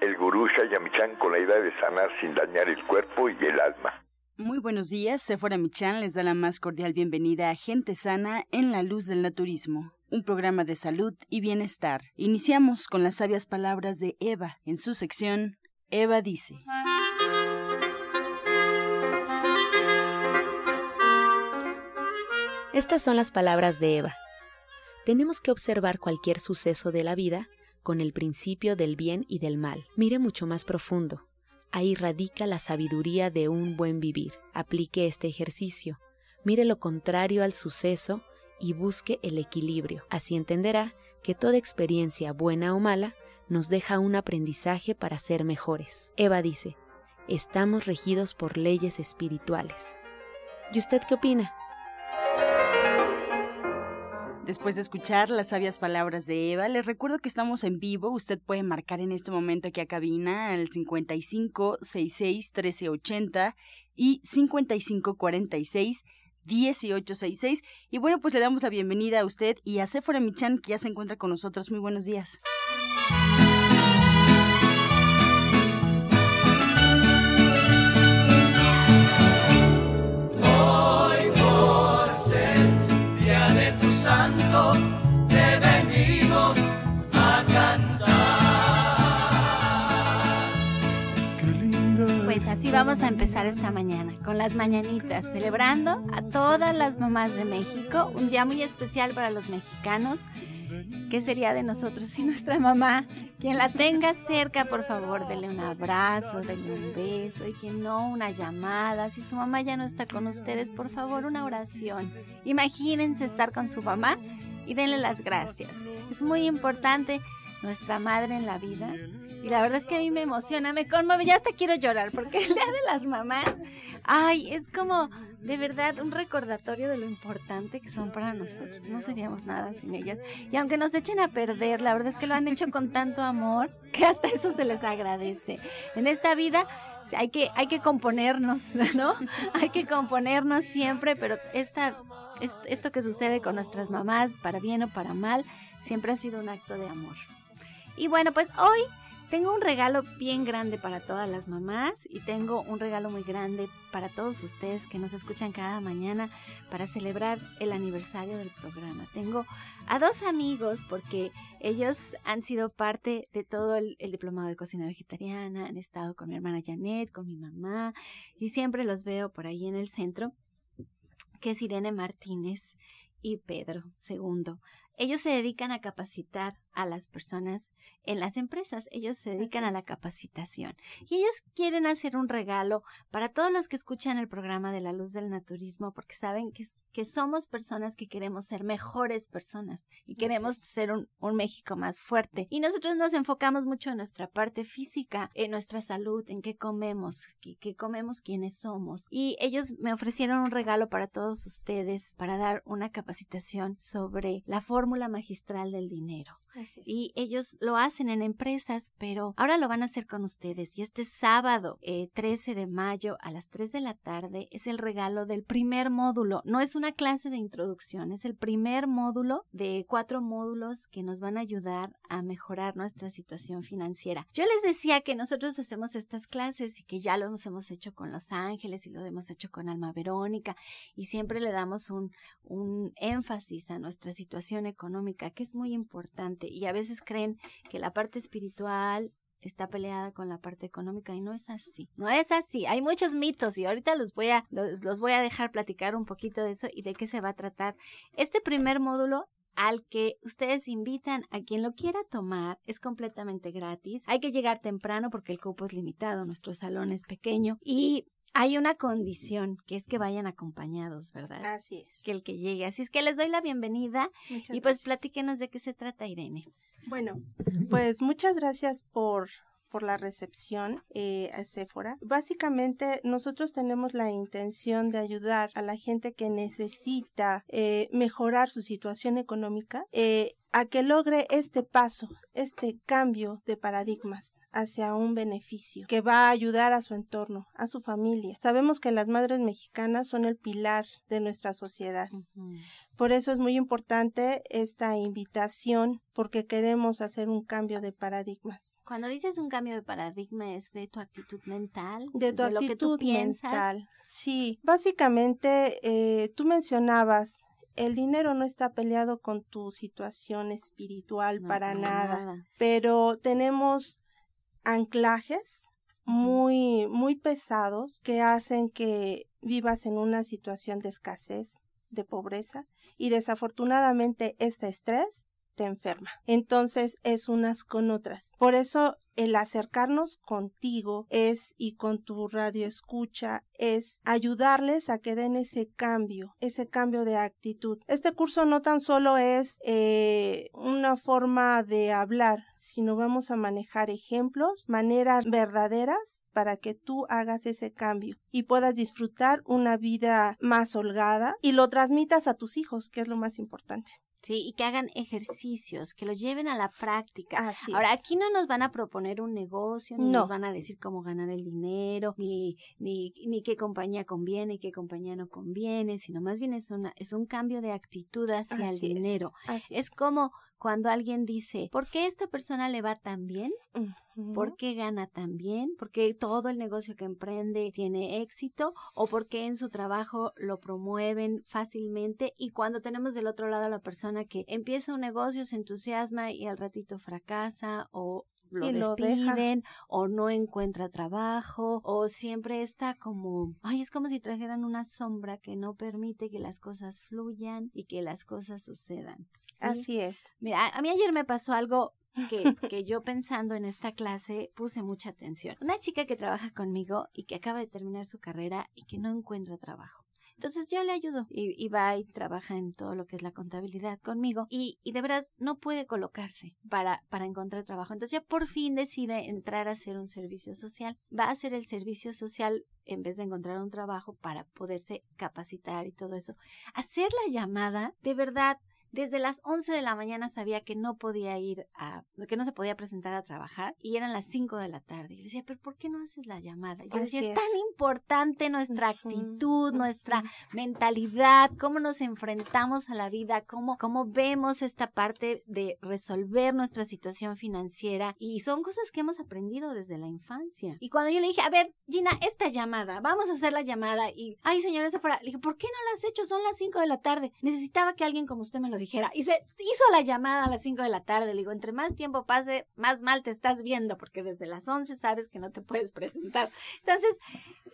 el gurú Shayamichan con la idea de sanar sin dañar el cuerpo y el alma. Muy buenos días, Sephora Michan les da la más cordial bienvenida a Gente Sana en la Luz del Naturismo, un programa de salud y bienestar. Iniciamos con las sabias palabras de Eva en su sección Eva dice. Estas son las palabras de Eva. Tenemos que observar cualquier suceso de la vida con el principio del bien y del mal. Mire mucho más profundo. Ahí radica la sabiduría de un buen vivir. Aplique este ejercicio. Mire lo contrario al suceso y busque el equilibrio. Así entenderá que toda experiencia, buena o mala, nos deja un aprendizaje para ser mejores. Eva dice, estamos regidos por leyes espirituales. ¿Y usted qué opina? Después de escuchar las sabias palabras de Eva, les recuerdo que estamos en vivo. Usted puede marcar en este momento aquí a cabina al 55 66 1380 y 55 46 1866. Y bueno, pues le damos la bienvenida a usted y a Sephora Michan, que ya se encuentra con nosotros. Muy buenos días. Vamos a empezar esta mañana, con las mañanitas, celebrando a todas las mamás de México, un día muy especial para los mexicanos. ¿Qué sería de nosotros sin nuestra mamá? Quien la tenga cerca, por favor, dele un abrazo, dele un beso, y quien no, una llamada. Si su mamá ya no está con ustedes, por favor, una oración. Imagínense estar con su mamá y denle las gracias. Es muy importante nuestra madre en la vida. Y la verdad es que a mí me emociona, me conmueve, ya hasta quiero llorar, porque el Día de las Mamás, ay, es como de verdad un recordatorio de lo importante que son para nosotros. No seríamos nada sin ellas. Y aunque nos echen a perder, la verdad es que lo han hecho con tanto amor que hasta eso se les agradece. En esta vida hay que, hay que componernos, ¿no? Hay que componernos siempre, pero esta, es- esto que sucede con nuestras mamás, para bien o para mal, siempre ha sido un acto de amor. Y bueno, pues hoy tengo un regalo bien grande para todas las mamás y tengo un regalo muy grande para todos ustedes que nos escuchan cada mañana para celebrar el aniversario del programa. Tengo a dos amigos porque ellos han sido parte de todo el, diplomado de cocina vegetariana, han estado con mi hermana Janet, con mi mamá y siempre los veo por ahí en el centro, que es Irene Martínez y Pedro II. Ellos se dedican a capacitar a las personas en las empresas. Ellos se dedican a la capacitación. Y ellos quieren hacer un regalo para todos los que escuchan el programa de la luz del naturismo, porque saben que, que somos personas que queremos ser mejores personas y queremos ser un, un México más fuerte. Y nosotros nos enfocamos mucho en nuestra parte física, en nuestra salud, en qué comemos, qué, qué comemos, quiénes somos. Y ellos me ofrecieron un regalo para todos ustedes, para dar una capacitación sobre la fórmula magistral del dinero. Y ellos lo hacen en empresas, pero ahora lo van a hacer con ustedes. Y este sábado, eh, 13 de mayo, a las 3 de la tarde, es el regalo del primer módulo. No es una clase de introducción, es el primer módulo de cuatro módulos que nos van a ayudar a mejorar nuestra situación financiera. Yo les decía que nosotros hacemos estas clases y que ya lo hemos, hecho con Los Ángeles y lo hemos hecho con Alma Verónica y siempre le damos un, un énfasis a nuestra situación económica, que es muy importante. Y a veces creen que la parte espiritual está peleada con la parte económica y no es así. No es así. Hay muchos mitos y ahorita los voy a los, los voy a dejar platicar un poquito de eso y de qué se va a tratar. Este primer módulo al que ustedes invitan a quien lo quiera tomar es completamente gratis. Hay que llegar temprano porque el cupo es limitado, nuestro salón es pequeño y hay una condición que es que vayan acompañados, ¿verdad? Así es. Que el que llegue. Así es que les doy la bienvenida Muchas y pues gracias. platíquenos de qué se trata, Irene. Bueno, pues muchas gracias por por la recepción eh, a Sephora. Básicamente, nosotros tenemos la intención de ayudar a la gente que necesita eh, mejorar su situación económica eh, a que logre este paso, este cambio de paradigmas hacia un beneficio que va a ayudar a su entorno, a su familia. Sabemos que las madres mexicanas son el pilar de nuestra sociedad. Por eso es muy importante esta invitación porque queremos hacer un cambio de paradigmas. Cuando dices un cambio de paradigma es de tu actitud mental, de tu actitud lo que tú piensas. mental. Sí, básicamente eh, tú mencionabas el dinero no está peleado con tu situación espiritual No, para para nada, nada. pero tenemos anclajes muy muy pesados que hacen que vivas en una situación de escasez, de pobreza y desafortunadamente este estrés enferma. Entonces es unas con otras. Por eso el acercarnos contigo es y con tu radio escucha es ayudarles a que den ese cambio, ese cambio de actitud. Este curso no tan solo es eh, una forma de hablar, sino vamos a manejar ejemplos, maneras verdaderas para que tú hagas ese cambio y puedas disfrutar una vida más holgada y lo transmitas a tus hijos, que es lo más importante. Sí, y que hagan ejercicios, que los lleven a la práctica. Así Ahora, es. aquí no nos van a proponer un negocio, ni No. nos van a decir cómo ganar el dinero, ni, ni, ni qué compañía conviene y qué compañía no conviene, sino más bien es, una, es un cambio de actitud hacia el es. dinero. Es como cuando alguien dice, ¿por qué esta persona le va tan bien? ¿Por qué gana tan bien? ¿Por qué todo el negocio que emprende tiene éxito? ¿O por qué en su trabajo lo promueven fácilmente? Y cuando tenemos del otro lado a la persona que empieza un negocio, se entusiasma y al ratito fracasa o lo Y lo despiden o no encuentra trabajo o siempre está como, ay, es como si trajeran una sombra que no permite que las cosas fluyan y que las cosas sucedan. ¿sí? Así es. Mira, a- a mí ayer me pasó algo que, que yo pensando en esta clase puse mucha atención. Una chica que trabaja conmigo y que acaba de terminar su carrera y que no encuentra trabajo. Entonces yo le ayudo y, va y trabaja en todo lo que es la contabilidad conmigo y, y de veras no puede colocarse para, para encontrar trabajo. Entonces ya por fin decide entrar a hacer un servicio social. Va a hacer el servicio social en vez de encontrar un trabajo para poderse capacitar y todo eso. Hacer la llamada, de verdad, desde las 11 de la mañana sabía que no podía ir a, que no se podía presentar a trabajar y eran las 5 de la tarde. Y le decía, pero ¿por qué no haces la llamada? Y yo decía, Así es es. tan importante nuestra actitud, nuestra mentalidad, cómo nos enfrentamos a la vida, cómo, cómo vemos esta parte de resolver nuestra situación financiera. Y son cosas que hemos aprendido desde la infancia. Y cuando yo le dije, a ver, Gina, esta llamada, vamos a hacer la llamada. Y, ay, señora fuera, le dije, ¿por qué no la has hecho? Son las 5 de la tarde. Necesitaba que alguien como usted me lo dijera. Y se hizo la llamada a las 5 de la tarde. Le digo, entre más tiempo pase, más mal te estás viendo, porque desde las 11 sabes que no te puedes presentar. Entonces,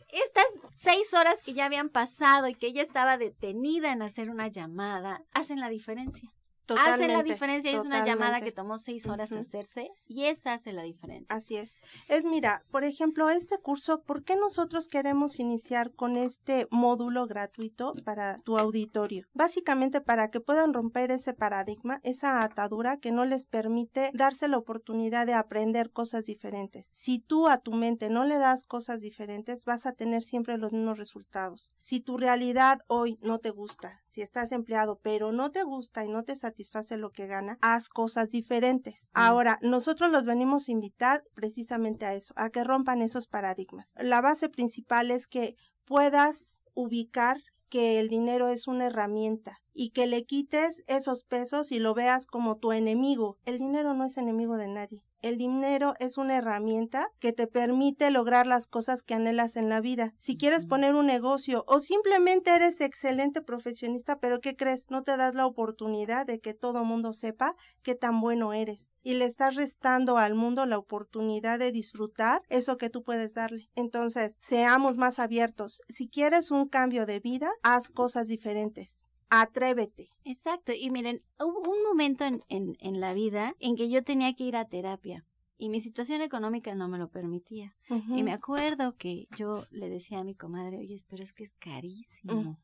estas seis horas que ya habían pasado y que ella estaba detenida en hacer una llamada, hacen la diferencia. Hacen la diferencia es una llamada que tomó seis horas hacerse y esa hace la diferencia. Así es. Es, mira, por ejemplo, este curso, ¿por qué nosotros queremos iniciar con este módulo gratuito para tu auditorio? Básicamente para que puedan romper ese paradigma, esa atadura que no les permite darse la oportunidad de aprender cosas diferentes. Si tú a tu mente no le das cosas diferentes, vas a tener siempre los mismos resultados. Si tu realidad hoy no te gusta, si estás empleado, pero no te gusta y no te satisface lo que gana, haz cosas diferentes. Ahora, nosotros los venimos a invitar precisamente a eso, a que rompan esos paradigmas. La base principal es que puedas ubicar que el dinero es una herramienta y que le quites esos pesos y lo veas como tu enemigo. El dinero no es enemigo de nadie. El dinero es una herramienta que te permite lograr las cosas que anhelas en la vida. Si quieres poner un negocio o simplemente eres excelente profesionista, pero ¿qué crees? No te das la oportunidad de que todo mundo sepa qué tan bueno eres. Y le estás restando al mundo la oportunidad de disfrutar eso que tú puedes darle. Entonces, seamos más abiertos. Si quieres un cambio de vida, haz cosas diferentes. Atrévete. Exacto, y miren, hubo un momento en, en, en la vida en que yo tenía que ir a terapia. Y mi situación económica no me lo permitía. Y me acuerdo que yo le decía a mi comadre, oye, pero es que es carísimo.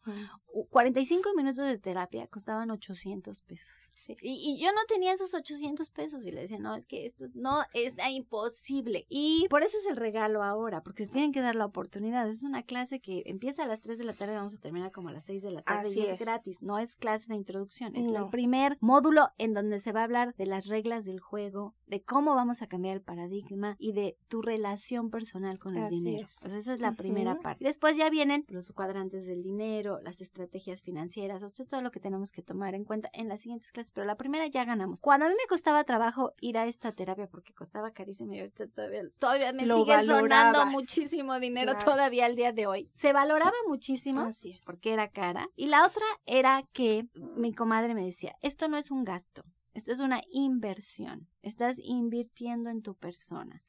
45 minutos de terapia costaban 800 pesos. Y, yo no tenía esos 800 pesos y le decía, no, es que esto no es imposible. Y por eso es el regalo ahora, porque se tienen que dar la oportunidad. Es una clase que empieza a las 3 de la tarde, vamos a terminar como a las 6 de la tarde y es, gratis. No es clase de introducción, es el primer módulo en donde se va a hablar de las reglas del juego, de cómo vamos a cambiar el paradigma y de tu relación personal con el dinero. esa es la primera parte. Después ya vienen los cuadrantes del dinero, las estrategias financieras, o sea, todo lo que tenemos que tomar en cuenta en las siguientes clases, pero la primera ya ganamos. Cuando a mí me costaba trabajo ir a esta terapia porque costaba carísimo y ahorita todavía, todavía me sigue sonando muchísimo dinero todavía al día de hoy. Se valoraba muchísimo porque era cara. Y la otra era que mi comadre me decía, esto no es un gasto, esto es una inversión. Estás invirtiendo en tu persona.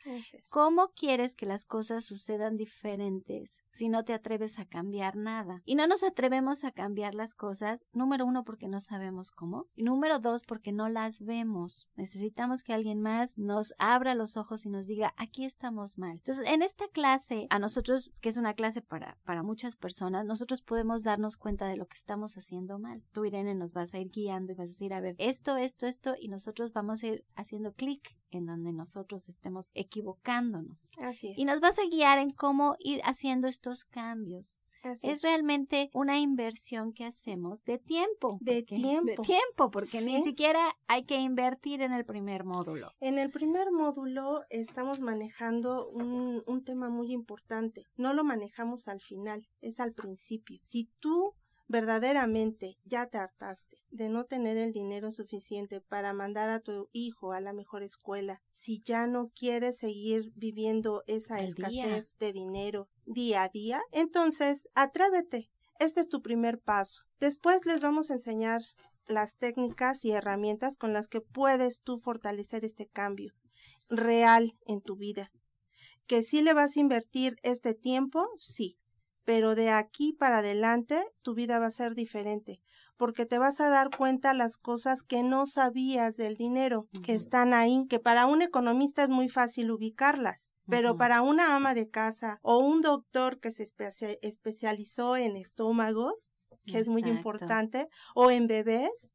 ¿Cómo quieres que las cosas sucedan diferentes si no te atreves a cambiar nada? Y no nos atrevemos a cambiar las cosas, número uno, porque no sabemos cómo. Y número dos, porque no las vemos. Necesitamos que alguien más nos abra los ojos y nos diga, aquí estamos mal. Entonces, en esta clase, a nosotros, que es una clase para, para muchas personas, nosotros podemos darnos cuenta de lo que estamos haciendo mal. Tú, Irene, nos vas a ir guiando y vas a decir, a ver, esto, esto, esto, y nosotros vamos a ir haciendo clic en donde nosotros estemos equivocándonos. Así es. Y nos vas a guiar en cómo ir haciendo estos cambios. es, realmente una inversión que hacemos de tiempo. De tiempo. De tiempo, porque ni siquiera hay que invertir en el primer módulo. En el primer módulo estamos manejando un, un tema muy importante. No lo manejamos al final, es al principio. Si tú verdaderamente ya te hartaste de no tener el dinero suficiente para mandar a tu hijo a la mejor escuela, si ya no quieres seguir viviendo esa escasez de dinero día a día, entonces atrévete. Este es tu primer paso. Después les vamos a enseñar las técnicas y herramientas con las que puedes tú fortalecer este cambio real en tu vida. Que si le vas a invertir este tiempo, sí, pero de aquí para adelante tu vida va a ser diferente, porque te vas a dar cuenta las cosas que no sabías del dinero, que están ahí, que para un economista es muy fácil ubicarlas. Pero para una ama de casa o un doctor que se especializó en estómagos, que es muy importante, o en bebés,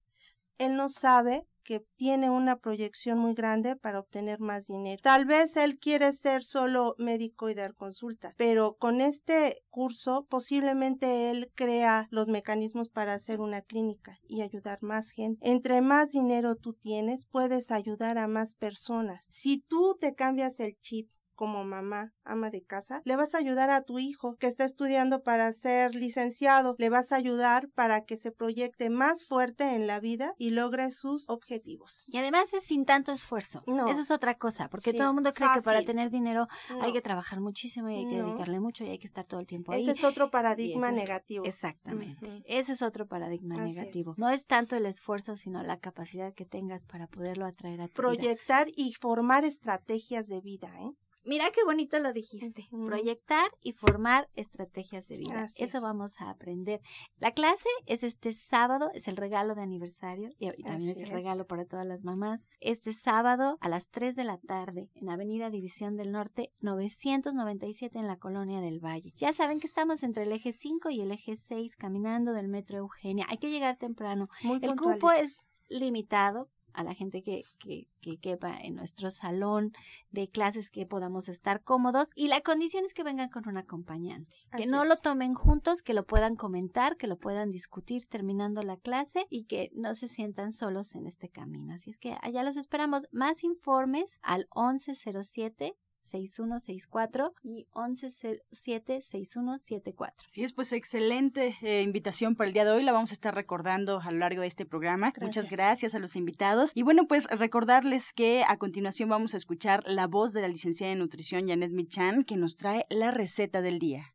él no sabe que tiene una proyección muy grande para obtener más dinero. Tal vez él quiere ser solo médico y dar consulta, pero con este curso posiblemente él crea los mecanismos para hacer una clínica y ayudar más gente. Entre más dinero tú tienes, puedes ayudar a más personas. Si tú te cambias el chip como mamá, ama de casa, le vas a ayudar a tu hijo que está estudiando para ser licenciado, le vas a ayudar para que se proyecte más fuerte en la vida y logre sus objetivos. Y además es sin tanto esfuerzo. No. Esa es otra cosa, porque todo el mundo cree que para tener dinero hay que trabajar muchísimo y hay que dedicarle mucho y hay que estar todo el tiempo ahí. Ese es otro paradigma negativo. exactamente. Ese es otro paradigma negativo. No es tanto el esfuerzo, sino la capacidad que tengas para poderlo atraer a tu Proyectar y formar estrategias de vida, ¿eh? Mira qué bonito lo dijiste. Proyectar y formar estrategias de vida. Eso vamos a aprender. La clase es este sábado, es el regalo de aniversario y, también es el regalo para todas las mamás. Este sábado a las 3 de la tarde en Avenida División del Norte 997 en la Colonia del Valle. Ya saben que estamos entre el eje 5 y el eje 6 caminando del Metro Eugenia. Hay que llegar temprano. el cupo es limitado a la gente que, que, que, quepa en nuestro salón de clases que podamos estar cómodos y la condición es que vengan con un acompañante, que no lo tomen juntos, que lo puedan comentar, que lo puedan discutir terminando la clase y que no se sientan solos en este camino. Así es que allá los esperamos. Más informes al 1107 6164 y 1107-6174. Sí, es pues excelente eh, invitación para el día de hoy. La vamos a estar recordando a lo largo de este programa. Muchas gracias a los invitados. Y bueno, pues recordarles que a continuación vamos a escuchar la voz de la licenciada en nutrición Janet Michan que nos trae la receta del día.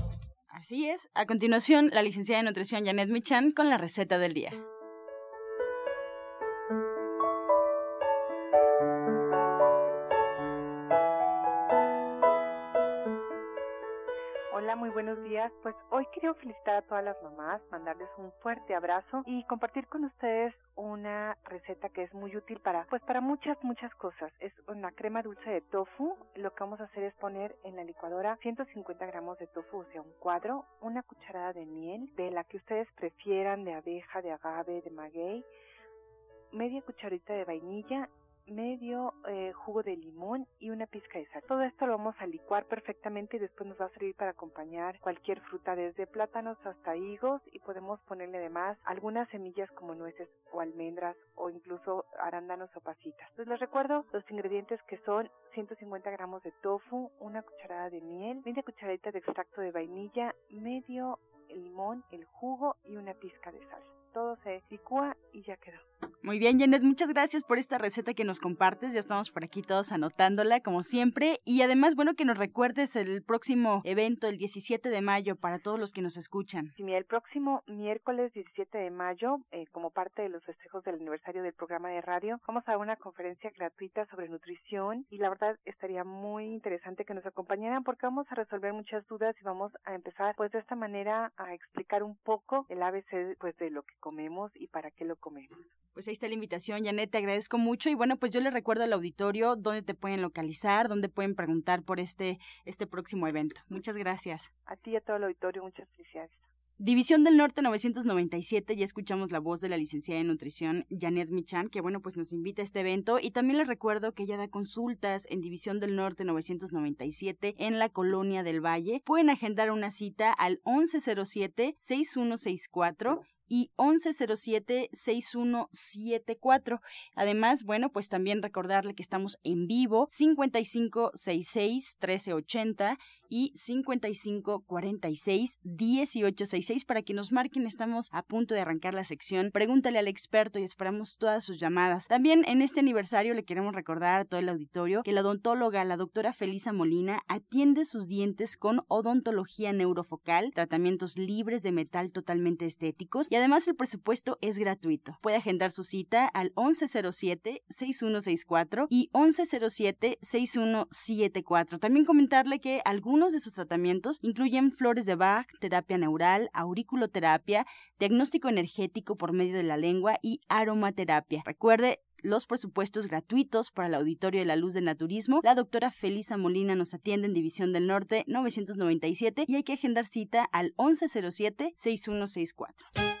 Así es. A continuación, la licenciada de nutrición Janet Michan con la receta del día. Hola, muy buenos días. Pues hoy quiero felicitar a todas las mamás, mandarles un fuerte abrazo y compartir con ustedes una receta que es muy útil para pues para muchas muchas cosas. Es una crema dulce de tofu. Lo que vamos a hacer es poner en la licuadora 150 gramos de tofu, o sea, un cuadro, una cucharada de miel de la que ustedes prefieran, de abeja, de agave, de maguey, media cucharita de vainilla medio eh, jugo de limón y una pizca de sal. Todo esto lo vamos a licuar perfectamente y después nos va a servir para acompañar cualquier fruta desde plátanos hasta higos y podemos ponerle además algunas semillas como nueces o almendras o incluso arándanos o pasitas. Entonces les recuerdo los ingredientes que son 150 gramos de tofu, una cucharada de miel, media cucharadita de extracto de vainilla, medio limón, el jugo y una pizca de sal. Todo se licúa y ya quedó. Muy bien, Janet, muchas gracias por esta receta que nos compartes. Ya estamos por aquí todos anotándola, como siempre. Y además, bueno, que nos recuerdes el próximo evento, el 17 de mayo, para todos los que nos escuchan. Sí, el próximo miércoles 17 de mayo, eh, como parte de los festejos del aniversario del programa de radio, vamos a dar una conferencia gratuita sobre nutrición y la verdad estaría muy interesante que nos acompañaran porque vamos a resolver muchas dudas y vamos a empezar pues de esta manera a explicar un poco el ABC pues de lo que comemos y para qué lo comemos. Pues ahí está la invitación, Janet, te agradezco mucho y bueno, pues yo le recuerdo al auditorio dónde te pueden localizar, dónde pueden preguntar por este, este próximo evento. Muchas gracias. A ti y a todo el auditorio, muchas felicidades. División del Norte 997, ya escuchamos la voz de la licenciada en nutrición Janet Michan, que bueno, pues nos invita a este evento y también les recuerdo que ella da consultas en División del Norte 997 en la Colonia del Valle. Pueden agendar una cita al 1107 6164 y 1107-6174. Además, bueno, pues también recordarle que estamos en vivo 5566-1380 y 5546-1866 para que nos marquen. Estamos a punto de arrancar la sección. Pregúntale al experto y esperamos todas sus llamadas. También en este aniversario le queremos recordar a todo el auditorio que la odontóloga, la doctora Felisa Molina, atiende sus dientes con odontología neurofocal, tratamientos libres de metal totalmente estéticos y además el presupuesto es gratuito. Puede agendar su cita al 1107-6164 y 1107-6174. También comentarle que algunos de sus tratamientos incluyen flores de Bach, terapia neural, auriculoterapia, diagnóstico energético por medio de la lengua y aromaterapia. Recuerde, los presupuestos gratuitos para el Auditorio de la Luz del Naturismo. La doctora Felisa Molina nos atiende en División del Norte 997 y hay que agendar cita al 1107-6164.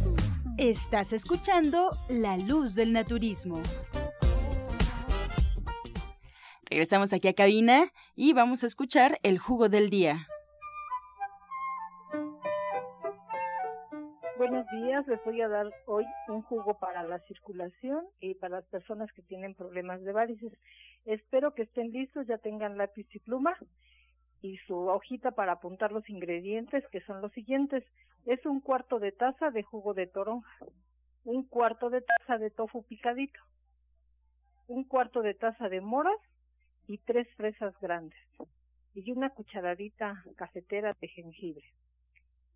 Estás escuchando La Luz del Naturismo. Regresamos aquí a cabina y vamos a escuchar el jugo del día. Buenos días, les voy a dar hoy un jugo para la circulación y para las personas que tienen problemas de varices. Espero que estén listos, ya tengan lápiz y pluma y su hojita para apuntar los ingredientes que son los siguientes. Es un cuarto de taza de jugo de toronja, un cuarto de taza de tofu picadito, un cuarto de taza de moras y tres fresas grandes y una cucharadita cafetera de jengibre.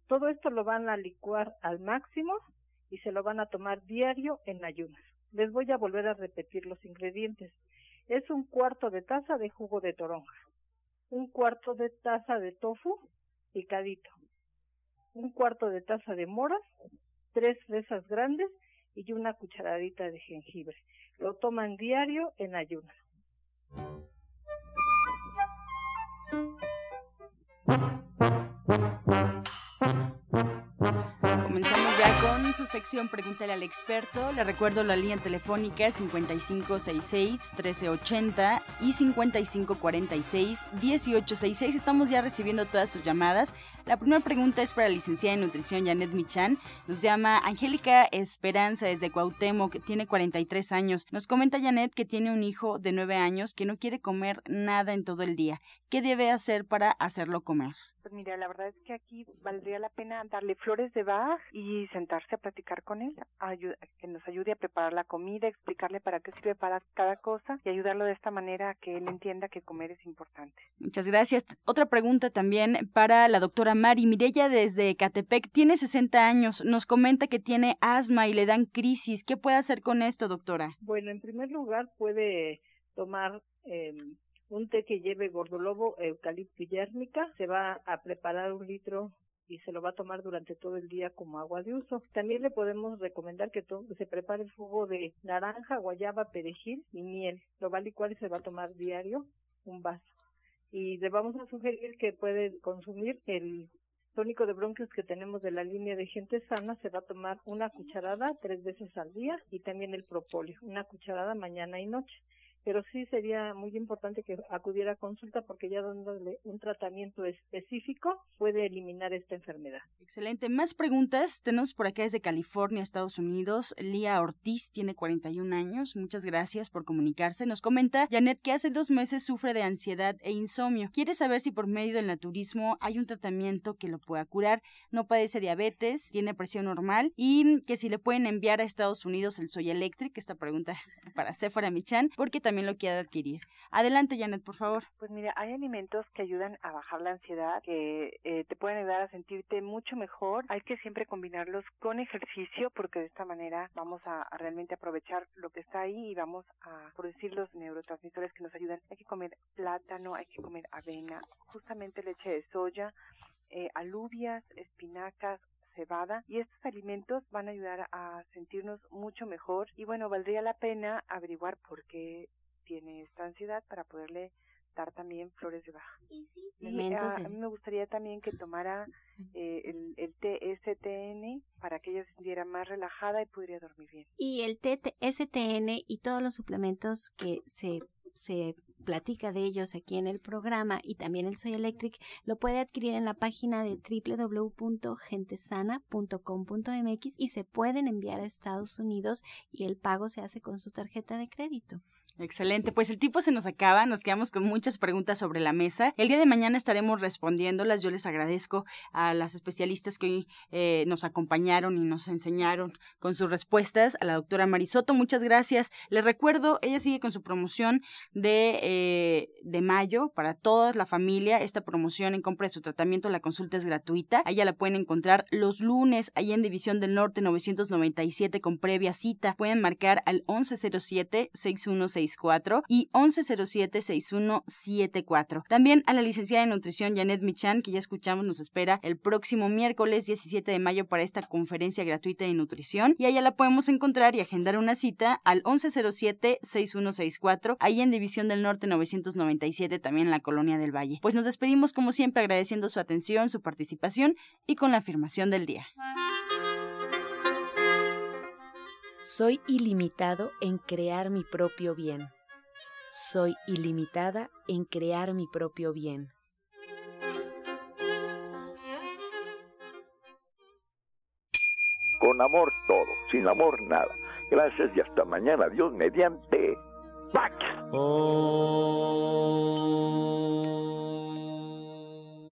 Todo esto lo van a licuar al máximo y se lo van a tomar diario en ayunas. Les voy a volver a repetir los ingredientes. Es un cuarto de taza de jugo de toronja, un cuarto de taza de tofu picadito, un cuarto de taza de moras, tres fresas grandes y una cucharadita de jengibre. Lo toman diario en ayunas. Sección Pregúntale al experto. Le recuerdo la línea telefónica 5566-1380 y 5546-1866. Estamos ya recibiendo todas sus llamadas. La primera pregunta es para la licenciada en nutrición Janet Michan. Nos llama Angélica Esperanza desde Cuauhtémoc, tiene 43 años. Nos comenta Janet que tiene un hijo de 9 años que no quiere comer nada en todo el día. ¿Qué debe hacer para hacerlo comer? Pues mira, la verdad es que aquí valdría la pena darle flores de Bach y sentarse a platicar con él, que nos ayude a preparar la comida, explicarle para qué sirve para cada cosa y ayudarlo de esta manera a que él entienda que comer es importante. Muchas gracias. Otra pregunta también para la doctora Mari Mirella desde Catepec. Tiene 60 años, nos comenta que tiene asma y le dan crisis. ¿Qué puede hacer con esto, doctora? Bueno, en primer lugar puede tomar eh, un té que lleve gordolobo, eucalipto y yérmica. Se va a preparar un litro y se lo va a tomar durante todo el día como agua de uso. También le podemos recomendar que se prepare el jugo de naranja, guayaba, perejil y miel. Lo va a y se va a tomar diario un vaso. Y le vamos a sugerir que puede consumir el tónico de bronquios que tenemos de la línea de gente sana, se va a tomar una cucharada tres veces al día y también el propóleo, una cucharada mañana y noche pero sí sería muy importante que acudiera a consulta porque ya dándole un tratamiento específico puede eliminar esta enfermedad. Excelente. Más preguntas. Tenemos por acá desde California, Estados Unidos. Lía Ortiz tiene 41 años. Muchas gracias por comunicarse. Nos comenta Janet que hace dos meses sufre de ansiedad e insomnio. Quiere saber si por medio del naturismo hay un tratamiento que lo pueda curar. No padece diabetes, tiene presión normal y que si le pueden enviar a Estados Unidos el Soy Electric. Esta pregunta para Sephora Michan, porque también también lo quiera adquirir. Adelante, Janet, por favor. Pues mira, hay alimentos que ayudan a bajar la ansiedad, que eh, te pueden ayudar a sentirte mucho mejor. Hay que siempre combinarlos con ejercicio porque de esta manera vamos a, realmente aprovechar lo que está ahí y vamos a producir los neurotransmisores que nos ayudan. Hay que comer plátano, hay que comer avena, justamente leche de soya, eh, alubias, espinacas, cebada y estos alimentos van a ayudar a sentirnos mucho mejor y bueno, valdría la pena averiguar por qué tiene esta ansiedad para poderle dar también flores de baja. Y, a, mí me gustaría también que tomara eh, el, el TSTN para que ella se sintiera más relajada y pudiera dormir bien. Y el TSTN y todos los suplementos que se, se platica de ellos aquí en el programa y también el Soy Electric, lo puede adquirir en la página de www.gentesana.com.mx y se pueden enviar a Estados Unidos y el pago se hace con su tarjeta de crédito. Excelente, pues el tiempo se nos acaba, nos quedamos con muchas preguntas sobre la mesa. El día de mañana estaremos respondiéndolas. Yo les agradezco a las especialistas que hoy eh, nos acompañaron y nos enseñaron con sus respuestas. A la doctora Marisoto, muchas gracias. Les recuerdo, ella sigue con su promoción de, eh, de mayo para toda la familia. Esta promoción en compra de su tratamiento, la consulta es gratuita. Allá la pueden encontrar los lunes, ahí en División del Norte 997 con previa cita. Pueden marcar al 1107 616 y 1107-6174. También a la licenciada de nutrición Janet Michan, que ya escuchamos, nos espera el próximo miércoles 17 de mayo para esta conferencia gratuita de nutrición. Y allá la podemos encontrar y agendar una cita al 1107-6164, ahí en División del Norte 997, también en la Colonia del Valle. Pues nos despedimos como siempre agradeciendo su atención, su participación y con la afirmación del día. Soy ilimitado en crear mi propio bien. Soy ilimitada en crear mi propio bien. Con amor todo, sin amor nada. Gracias y hasta mañana. Dios mediante. ¡Pax! Oh.